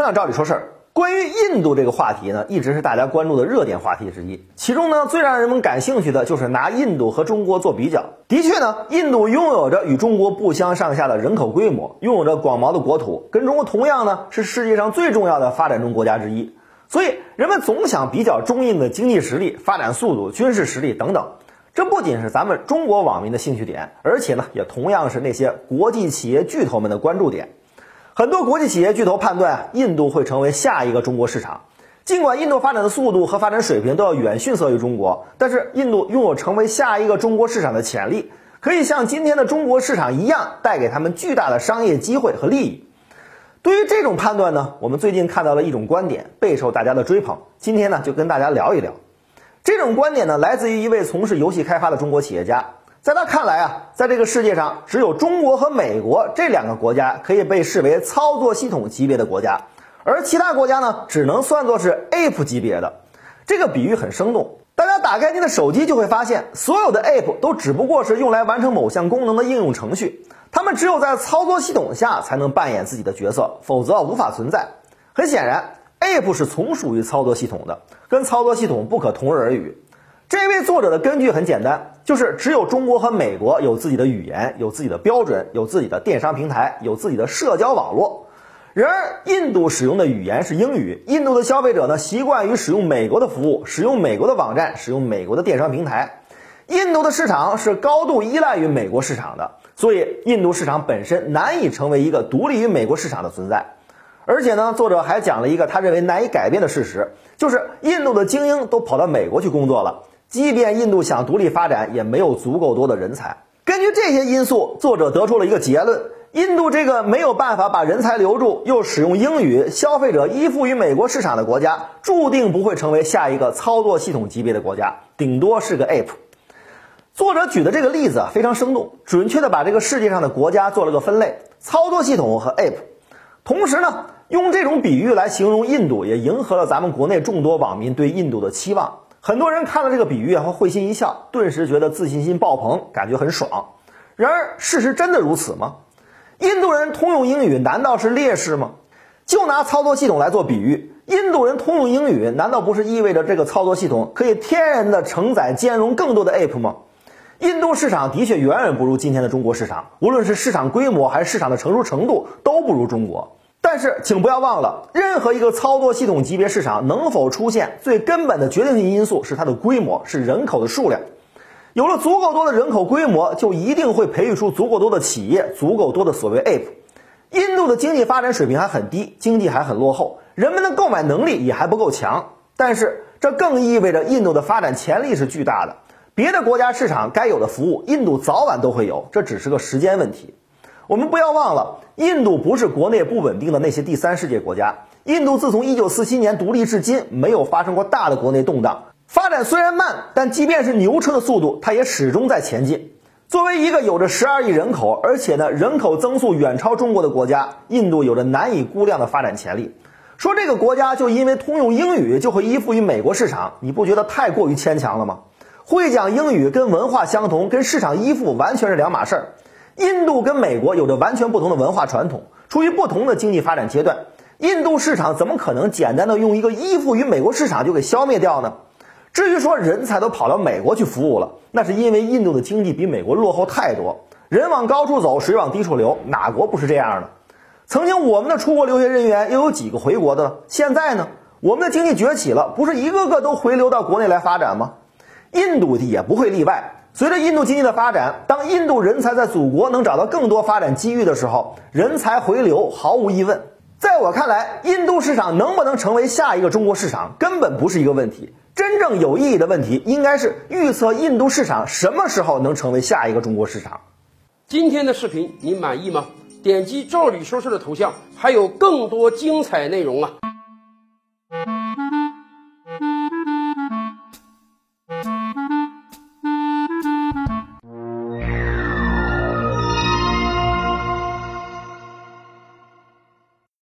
同样照理说事儿。关于印度这个话题呢，一直是大家关注的热点话题之一。其中呢，最让人们感兴趣的就是拿印度和中国做比较。的确呢，印度拥有着与中国不相上下的人口规模，拥有着广袤的国土，跟中国同样呢是世界上最重要的发展中国家之一。所以人们总想比较中印的经济实力、发展速度、军事实力等等。这不仅是咱们中国网民的兴趣点，而且呢，也同样是那些国际企业巨头们的关注点。很多国际企业巨头判断，印度会成为下一个中国市场。尽管印度发展的速度和发展水平都要远逊色于中国，但是印度拥有成为下一个中国市场的潜力，可以像今天的中国市场一样，带给他们巨大的商业机会和利益。对于这种判断呢，我们最近看到了一种观点，备受大家的追捧。今天呢，就跟大家聊一聊。这种观点呢，来自于一位从事游戏开发的中国企业家。在他看来啊，在这个世界上，只有中国和美国这两个国家可以被视为操作系统级别的国家，而其他国家呢，只能算作是 App 级别的。这个比喻很生动。大家打开您的手机就会发现，所有的 App 都只不过是用来完成某项功能的应用程序，它们只有在操作系统下才能扮演自己的角色，否则无法存在。很显然，App 是从属于操作系统的，跟操作系统不可同日而语。这位作者的根据很简单，就是只有中国和美国有自己的语言，有自己的标准，有自己的电商平台，有自己的社交网络。然而，印度使用的语言是英语，印度的消费者呢习惯于使用美国的服务，使用美国的网站，使用美国的电商平台。印度的市场是高度依赖于美国市场的，所以印度市场本身难以成为一个独立于美国市场的存在。而且呢，作者还讲了一个他认为难以改变的事实，就是印度的精英都跑到美国去工作了。即便印度想独立发展，也没有足够多的人才。根据这些因素，作者得出了一个结论：印度这个没有办法把人才留住，又使用英语，消费者依附于美国市场的国家，注定不会成为下一个操作系统级别的国家，顶多是个 App。作者举的这个例子啊，非常生动，准确的把这个世界上的国家做了个分类：操作系统和 App。同时呢，用这种比喻来形容印度，也迎合了咱们国内众多网民对印度的期望。很多人看了这个比喻啊会会心一笑，顿时觉得自信心爆棚，感觉很爽。然而，事实真的如此吗？印度人通用英语难道是劣势吗？就拿操作系统来做比喻，印度人通用英语难道不是意味着这个操作系统可以天然的承载兼容更多的 App 吗？印度市场的确远远不如今天的中国市场，无论是市场规模还是市场的成熟程度，都不如中国。但是，请不要忘了，任何一个操作系统级别市场能否出现，最根本的决定性因素是它的规模，是人口的数量。有了足够多的人口规模，就一定会培育出足够多的企业，足够多的所谓 App。印度的经济发展水平还很低，经济还很落后，人们的购买能力也还不够强。但是，这更意味着印度的发展潜力是巨大的。别的国家市场该有的服务，印度早晚都会有，这只是个时间问题。我们不要忘了，印度不是国内不稳定的那些第三世界国家。印度自从一九四七年独立至今，没有发生过大的国内动荡。发展虽然慢，但即便是牛车的速度，它也始终在前进。作为一个有着十二亿人口，而且呢人口增速远超中国的国家，印度有着难以估量的发展潜力。说这个国家就因为通用英语就会依附于美国市场，你不觉得太过于牵强了吗？会讲英语跟文化相同，跟市场依附完全是两码事儿。印度跟美国有着完全不同的文化传统，处于不同的经济发展阶段。印度市场怎么可能简单的用一个依附于美国市场就给消灭掉呢？至于说人才都跑到美国去服务了，那是因为印度的经济比美国落后太多。人往高处走，水往低处流，哪国不是这样的？曾经我们的出国留学人员又有几个回国的了？现在呢？我们的经济崛起了，不是一个个都回流到国内来发展吗？印度也不会例外。随着印度经济的发展，当印度人才在祖国能找到更多发展机遇的时候，人才回流毫无疑问。在我看来，印度市场能不能成为下一个中国市场，根本不是一个问题。真正有意义的问题，应该是预测印度市场什么时候能成为下一个中国市场。今天的视频您满意吗？点击赵理说事的头像，还有更多精彩内容啊！